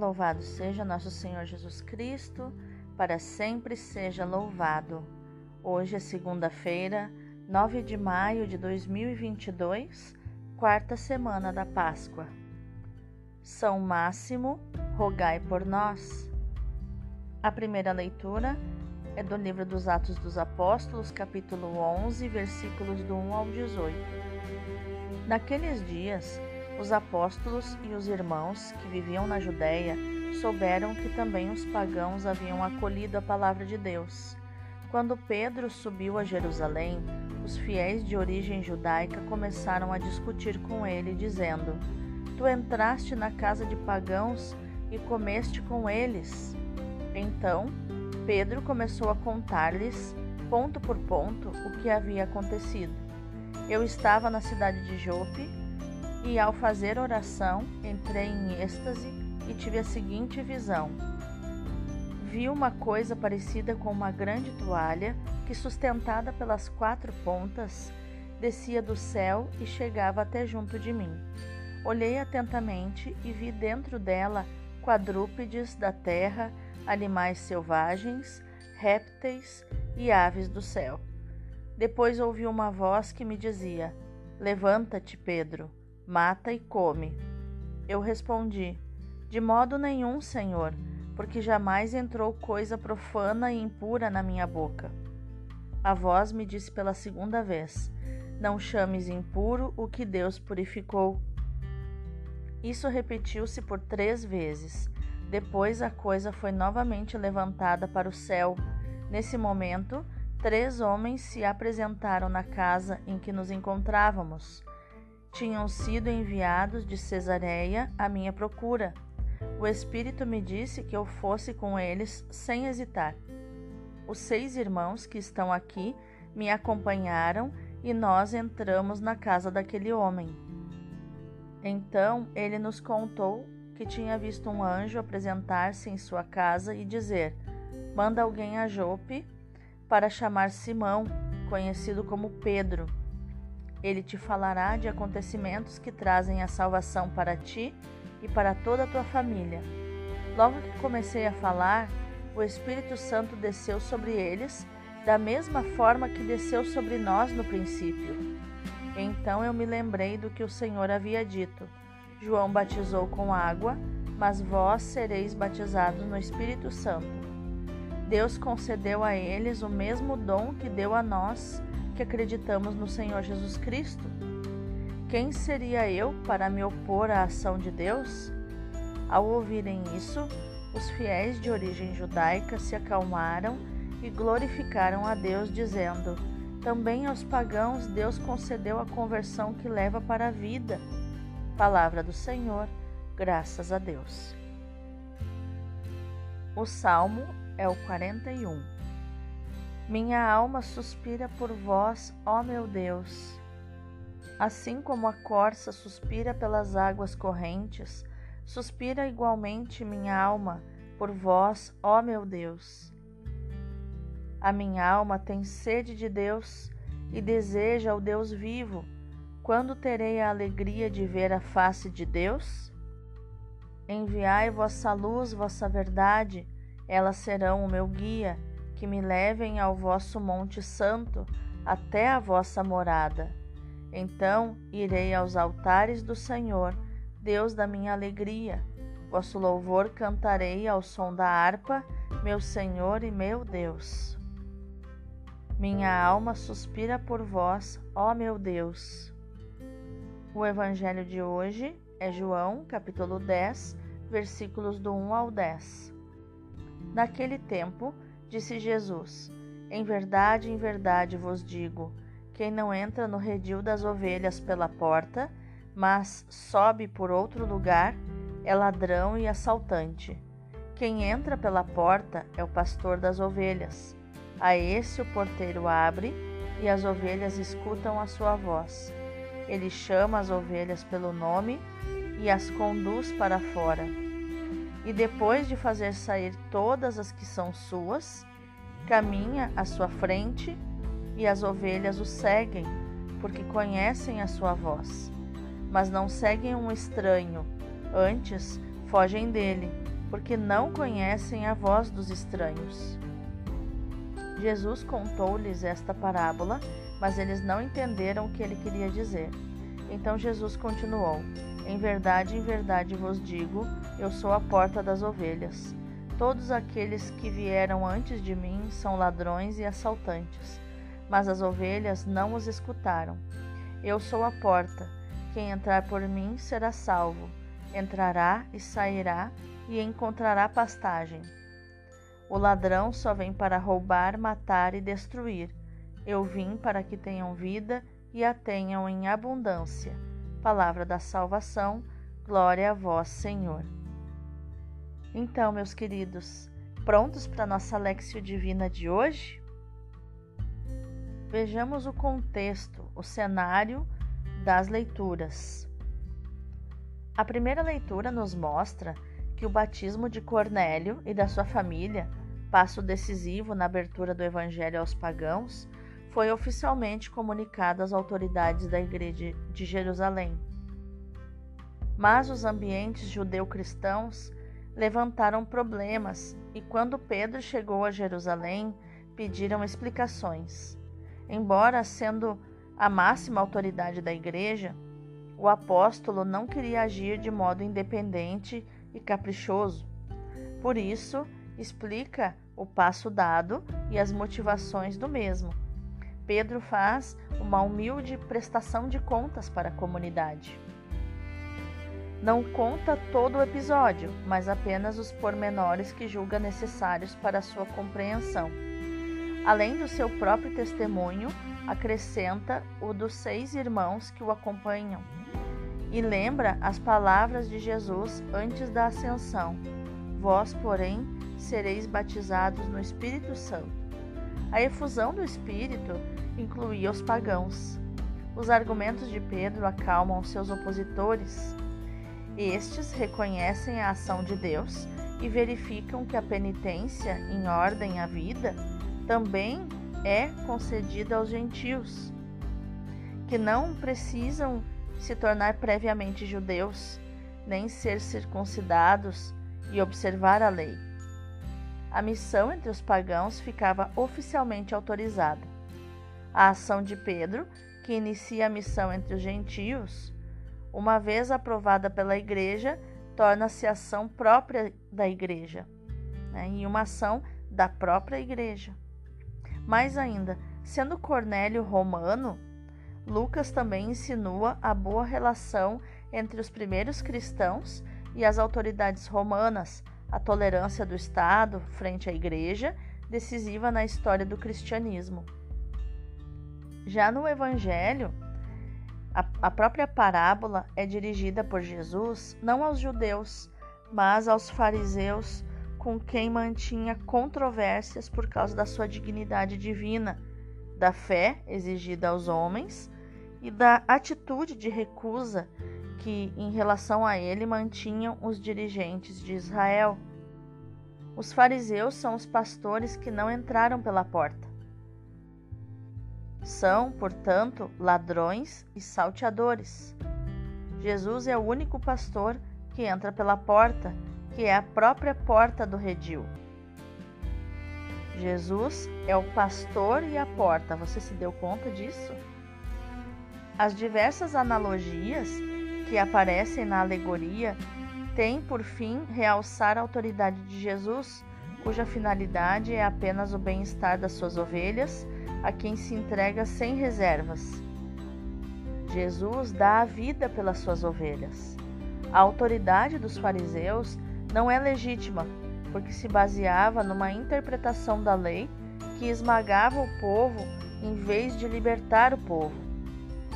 Louvado seja nosso Senhor Jesus Cristo, para sempre seja louvado. Hoje é segunda-feira, 9 de maio de 2022, quarta semana da Páscoa. São Máximo, rogai por nós. A primeira leitura é do livro dos Atos dos Apóstolos, capítulo 11, versículos do 1 ao 18. Naqueles dias, os apóstolos e os irmãos que viviam na Judéia souberam que também os pagãos haviam acolhido a palavra de Deus. Quando Pedro subiu a Jerusalém, os fiéis de origem judaica começaram a discutir com ele, dizendo: Tu entraste na casa de pagãos e comeste com eles. Então, Pedro começou a contar-lhes, ponto por ponto, o que havia acontecido. Eu estava na cidade de Jope e, ao fazer oração, entrei em êxtase e tive a seguinte visão. Vi uma coisa parecida com uma grande toalha que, sustentada pelas quatro pontas, descia do céu e chegava até junto de mim. Olhei atentamente e vi dentro dela quadrúpedes da terra, animais selvagens, répteis e aves do céu. Depois ouvi uma voz que me dizia: Levanta-te, Pedro mata e come. Eu respondi: De modo nenhum, Senhor, porque jamais entrou coisa profana e impura na minha boca. A voz me disse pela segunda vez: Não chames impuro o que Deus purificou. Isso repetiu-se por três vezes. Depois a coisa foi novamente levantada para o céu. Nesse momento, três homens se apresentaram na casa em que nos encontrávamos tinham sido enviados de Cesareia à minha procura. O Espírito me disse que eu fosse com eles sem hesitar. Os seis irmãos que estão aqui me acompanharam e nós entramos na casa daquele homem. Então ele nos contou que tinha visto um anjo apresentar-se em sua casa e dizer: Manda alguém a Jope para chamar Simão, conhecido como Pedro ele te falará de acontecimentos que trazem a salvação para ti e para toda a tua família. Logo que comecei a falar, o Espírito Santo desceu sobre eles, da mesma forma que desceu sobre nós no princípio. Então eu me lembrei do que o Senhor havia dito: João batizou com água, mas vós sereis batizados no Espírito Santo. Deus concedeu a eles o mesmo dom que deu a nós que acreditamos no Senhor Jesus Cristo? Quem seria eu para me opor à ação de Deus? Ao ouvirem isso, os fiéis de origem judaica se acalmaram e glorificaram a Deus, dizendo: Também aos pagãos Deus concedeu a conversão que leva para a vida. Palavra do Senhor, graças a Deus. O salmo é o 41. Minha alma suspira por vós, ó meu Deus. Assim como a corça suspira pelas águas correntes, suspira igualmente minha alma por vós, ó meu Deus. A minha alma tem sede de Deus e deseja o Deus vivo. Quando terei a alegria de ver a face de Deus? Enviai vossa luz, vossa verdade, elas serão o meu guia que me levem ao vosso Monte Santo, até a vossa morada. Então irei aos altares do Senhor, Deus da minha alegria. Vosso louvor cantarei ao som da harpa, meu Senhor e meu Deus. Minha alma suspira por vós, ó meu Deus. O evangelho de hoje é João, capítulo 10, versículos do 1 ao 10. Naquele tempo, Disse Jesus: Em verdade, em verdade vos digo: quem não entra no redil das ovelhas pela porta, mas sobe por outro lugar, é ladrão e assaltante. Quem entra pela porta é o pastor das ovelhas. A esse o porteiro abre e as ovelhas escutam a sua voz. Ele chama as ovelhas pelo nome e as conduz para fora e depois de fazer sair todas as que são suas, caminha à sua frente e as ovelhas o seguem, porque conhecem a sua voz. Mas não seguem um estranho, antes fogem dele, porque não conhecem a voz dos estranhos. Jesus contou-lhes esta parábola, mas eles não entenderam o que ele queria dizer. Então Jesus continuou: Em verdade, em verdade vos digo, eu sou a porta das ovelhas. Todos aqueles que vieram antes de mim são ladrões e assaltantes, mas as ovelhas não os escutaram. Eu sou a porta. Quem entrar por mim será salvo. Entrará e sairá e encontrará pastagem. O ladrão só vem para roubar, matar e destruir. Eu vim para que tenham vida e a tenham em abundância. Palavra da salvação, glória a vós, Senhor. Então, meus queridos, prontos para nossa Lexio Divina de hoje? Vejamos o contexto, o cenário das leituras. A primeira leitura nos mostra que o batismo de Cornélio e da sua família, passo decisivo na abertura do Evangelho aos pagãos, foi oficialmente comunicado às autoridades da Igreja de Jerusalém. Mas os ambientes judeu-cristãos levantaram problemas e, quando Pedro chegou a Jerusalém, pediram explicações. Embora sendo a máxima autoridade da Igreja, o apóstolo não queria agir de modo independente e caprichoso. Por isso, explica o passo dado e as motivações do mesmo Pedro faz uma humilde prestação de contas para a comunidade. Não conta todo o episódio, mas apenas os pormenores que julga necessários para a sua compreensão. Além do seu próprio testemunho, acrescenta o dos seis irmãos que o acompanham e lembra as palavras de Jesus antes da ascensão: Vós, porém, sereis batizados no Espírito Santo. A efusão do Espírito incluía os pagãos. Os argumentos de Pedro acalmam seus opositores. Estes reconhecem a ação de Deus e verificam que a penitência em ordem à vida também é concedida aos gentios, que não precisam se tornar previamente judeus, nem ser circuncidados e observar a lei a missão entre os pagãos ficava oficialmente autorizada. A ação de Pedro, que inicia a missão entre os gentios, uma vez aprovada pela Igreja, torna-se ação própria da Igreja né, e uma ação da própria Igreja. Mais ainda, sendo Cornélio romano, Lucas também insinua a boa relação entre os primeiros cristãos e as autoridades romanas, a tolerância do Estado frente à Igreja, decisiva na história do cristianismo. Já no Evangelho, a, a própria parábola é dirigida por Jesus não aos judeus, mas aos fariseus, com quem mantinha controvérsias por causa da sua dignidade divina, da fé exigida aos homens e da atitude de recusa que, em relação a ele, mantinham os dirigentes de Israel. Os fariseus são os pastores que não entraram pela porta. São, portanto, ladrões e salteadores. Jesus é o único pastor que entra pela porta, que é a própria porta do redil. Jesus é o pastor e a porta. Você se deu conta disso? As diversas analogias que aparecem na alegoria têm por fim realçar a autoridade de Jesus, cuja finalidade é apenas o bem-estar das suas ovelhas, a quem se entrega sem reservas. Jesus dá a vida pelas suas ovelhas. A autoridade dos fariseus não é legítima, porque se baseava numa interpretação da lei que esmagava o povo em vez de libertar o povo.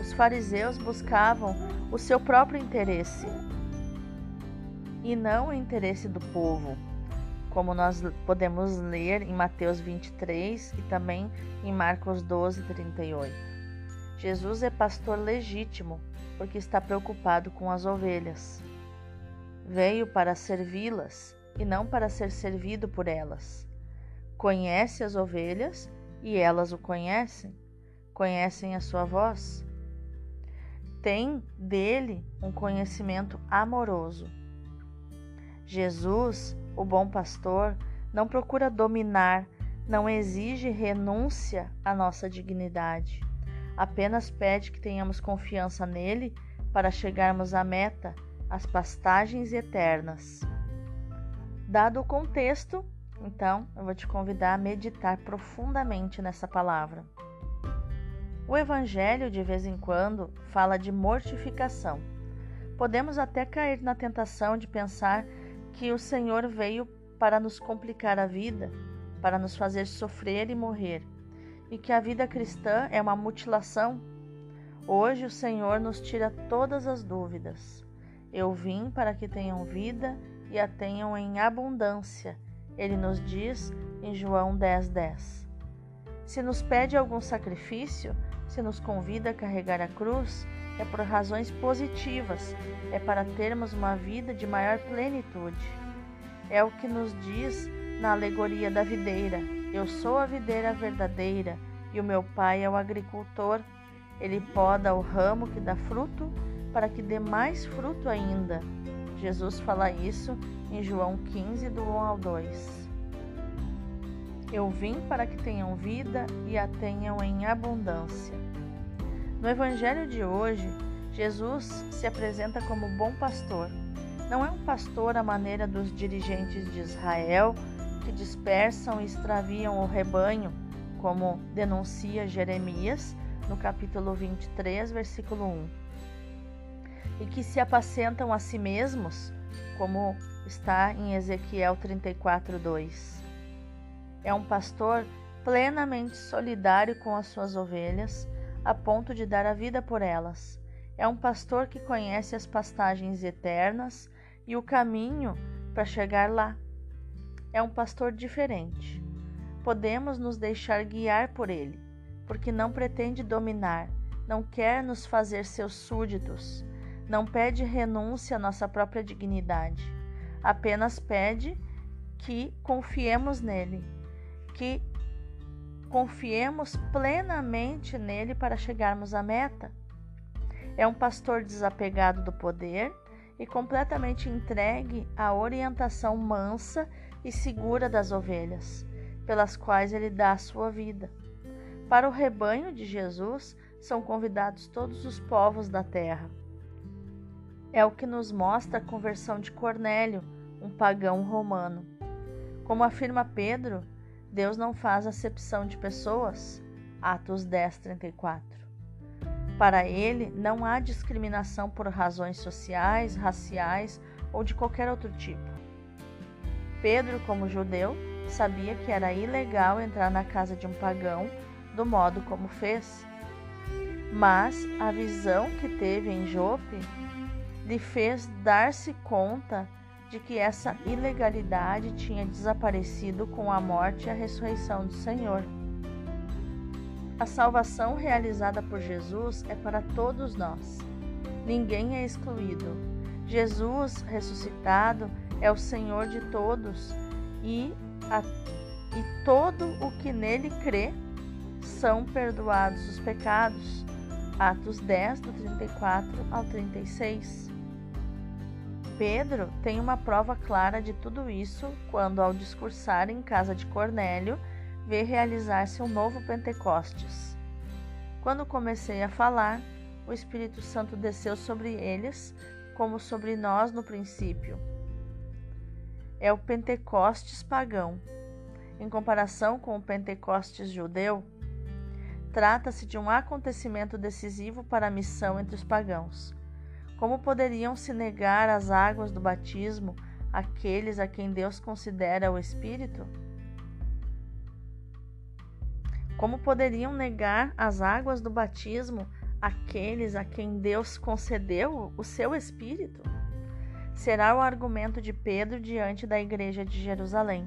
Os fariseus buscavam o seu próprio interesse e não o interesse do povo, como nós podemos ler em Mateus 23 e também em Marcos 12, 38. Jesus é pastor legítimo porque está preocupado com as ovelhas. Veio para servi-las e não para ser servido por elas. Conhece as ovelhas e elas o conhecem, conhecem a sua voz tem dele um conhecimento amoroso. Jesus, o bom pastor, não procura dominar, não exige renúncia à nossa dignidade. Apenas pede que tenhamos confiança nele para chegarmos à meta, as pastagens eternas. Dado o contexto, então eu vou te convidar a meditar profundamente nessa palavra. O Evangelho, de vez em quando, fala de mortificação. Podemos até cair na tentação de pensar que o Senhor veio para nos complicar a vida, para nos fazer sofrer e morrer, e que a vida cristã é uma mutilação. Hoje o Senhor nos tira todas as dúvidas. Eu vim para que tenham vida e a tenham em abundância. Ele nos diz em João 10:10. 10. Se nos pede algum sacrifício, se nos convida a carregar a cruz, é por razões positivas, é para termos uma vida de maior plenitude. É o que nos diz na alegoria da videira: Eu sou a videira verdadeira e o meu pai é o agricultor. Ele poda o ramo que dá fruto para que dê mais fruto ainda. Jesus fala isso em João 15, do 1 ao 2. Eu vim para que tenham vida e a tenham em abundância. No Evangelho de hoje, Jesus se apresenta como bom pastor. Não é um pastor à maneira dos dirigentes de Israel que dispersam e extraviam o rebanho, como denuncia Jeremias no capítulo 23, versículo 1 e que se apacentam a si mesmos, como está em Ezequiel 34, 2. É um pastor plenamente solidário com as suas ovelhas, a ponto de dar a vida por elas. É um pastor que conhece as pastagens eternas e o caminho para chegar lá. É um pastor diferente. Podemos nos deixar guiar por ele, porque não pretende dominar, não quer nos fazer seus súditos não pede renúncia à nossa própria dignidade, apenas pede que confiemos nele, que confiemos plenamente nele para chegarmos à meta. É um pastor desapegado do poder e completamente entregue à orientação mansa e segura das ovelhas, pelas quais ele dá a sua vida. Para o rebanho de Jesus são convidados todos os povos da terra. É o que nos mostra a conversão de Cornélio, um pagão romano. Como afirma Pedro, Deus não faz acepção de pessoas. Atos 10, 34. Para ele, não há discriminação por razões sociais, raciais ou de qualquer outro tipo. Pedro, como judeu, sabia que era ilegal entrar na casa de um pagão do modo como fez. Mas a visão que teve em Jope lhe fez dar-se conta de que essa ilegalidade tinha desaparecido com a morte e a ressurreição do Senhor. A salvação realizada por Jesus é para todos nós. Ninguém é excluído. Jesus ressuscitado é o Senhor de todos e, a, e todo o que nele crê são perdoados os pecados. Atos 10, do 34 ao 36. Pedro tem uma prova clara de tudo isso quando, ao discursar em casa de Cornélio, vê realizar-se um novo Pentecostes. Quando comecei a falar, o Espírito Santo desceu sobre eles, como sobre nós no princípio. É o Pentecostes pagão. Em comparação com o Pentecostes judeu, trata-se de um acontecimento decisivo para a missão entre os pagãos. Como poderiam se negar às águas do batismo aqueles a quem Deus considera o Espírito? Como poderiam negar as águas do batismo aqueles a quem Deus concedeu o seu Espírito? Será o argumento de Pedro diante da igreja de Jerusalém.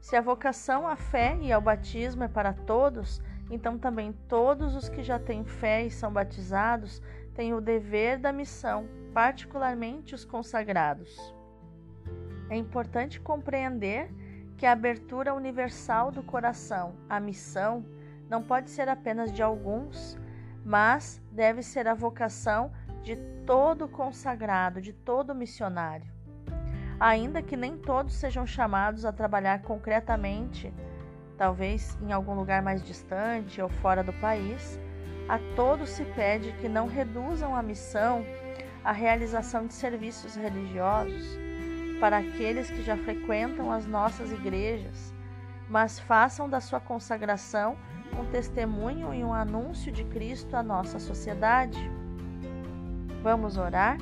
Se a vocação à fé e ao batismo é para todos, então também todos os que já têm fé e são batizados têm o dever da missão, particularmente os consagrados. É importante compreender que a abertura universal do coração à missão não pode ser apenas de alguns, mas deve ser a vocação de todo consagrado, de todo missionário. ainda que nem todos sejam chamados a trabalhar concretamente, talvez em algum lugar mais distante ou fora do país, a todos se pede que não reduzam a missão à realização de serviços religiosos para aqueles que já frequentam as nossas igrejas, mas façam da sua consagração um testemunho e um anúncio de Cristo à nossa sociedade. Vamos orar?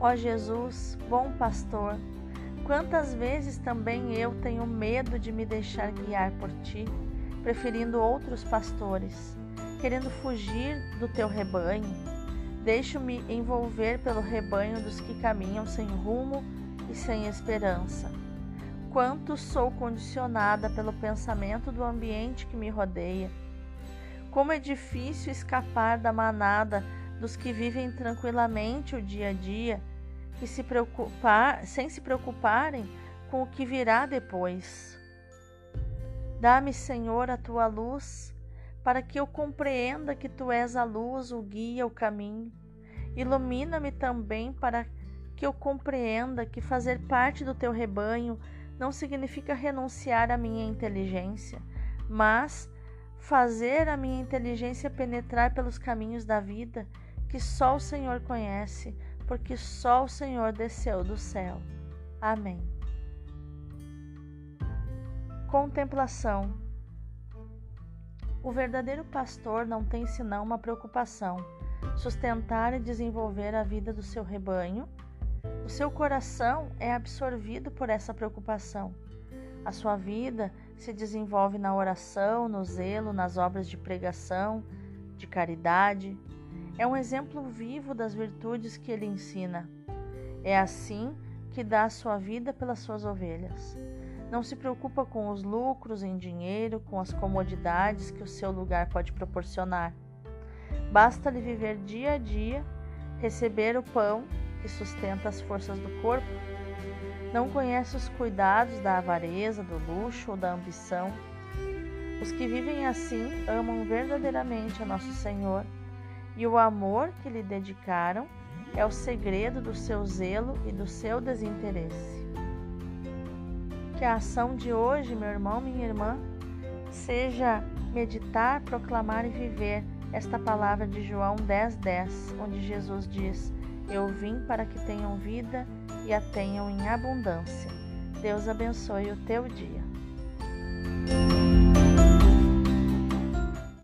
Ó Jesus, bom pastor, quantas vezes também eu tenho medo de me deixar guiar por ti, preferindo outros pastores, querendo fugir do teu rebanho. Deixo-me envolver pelo rebanho dos que caminham sem rumo e sem esperança. Quanto sou condicionada pelo pensamento do ambiente que me rodeia. Como é difícil escapar da manada dos que vivem tranquilamente o dia a dia que se preocupar, sem se preocuparem com o que virá depois. Dá-me, Senhor, a tua luz, para que eu compreenda que tu és a luz, o guia, o caminho. Ilumina-me também para que eu compreenda que fazer parte do teu rebanho não significa renunciar à minha inteligência, mas fazer a minha inteligência penetrar pelos caminhos da vida que só o Senhor conhece porque só o Senhor desceu do céu. Amém. Contemplação. O verdadeiro pastor não tem senão uma preocupação: sustentar e desenvolver a vida do seu rebanho. O seu coração é absorvido por essa preocupação. A sua vida se desenvolve na oração, no zelo, nas obras de pregação, de caridade, é um exemplo vivo das virtudes que ele ensina. É assim que dá a sua vida pelas suas ovelhas. Não se preocupa com os lucros em dinheiro, com as comodidades que o seu lugar pode proporcionar. Basta-lhe viver dia a dia, receber o pão que sustenta as forças do corpo. Não conhece os cuidados da avareza, do luxo ou da ambição. Os que vivem assim amam verdadeiramente a nosso Senhor e o amor que lhe dedicaram é o segredo do seu zelo e do seu desinteresse. Que a ação de hoje, meu irmão, minha irmã, seja meditar, proclamar e viver esta palavra de João 10:10, 10, onde Jesus diz: Eu vim para que tenham vida e a tenham em abundância. Deus abençoe o teu dia.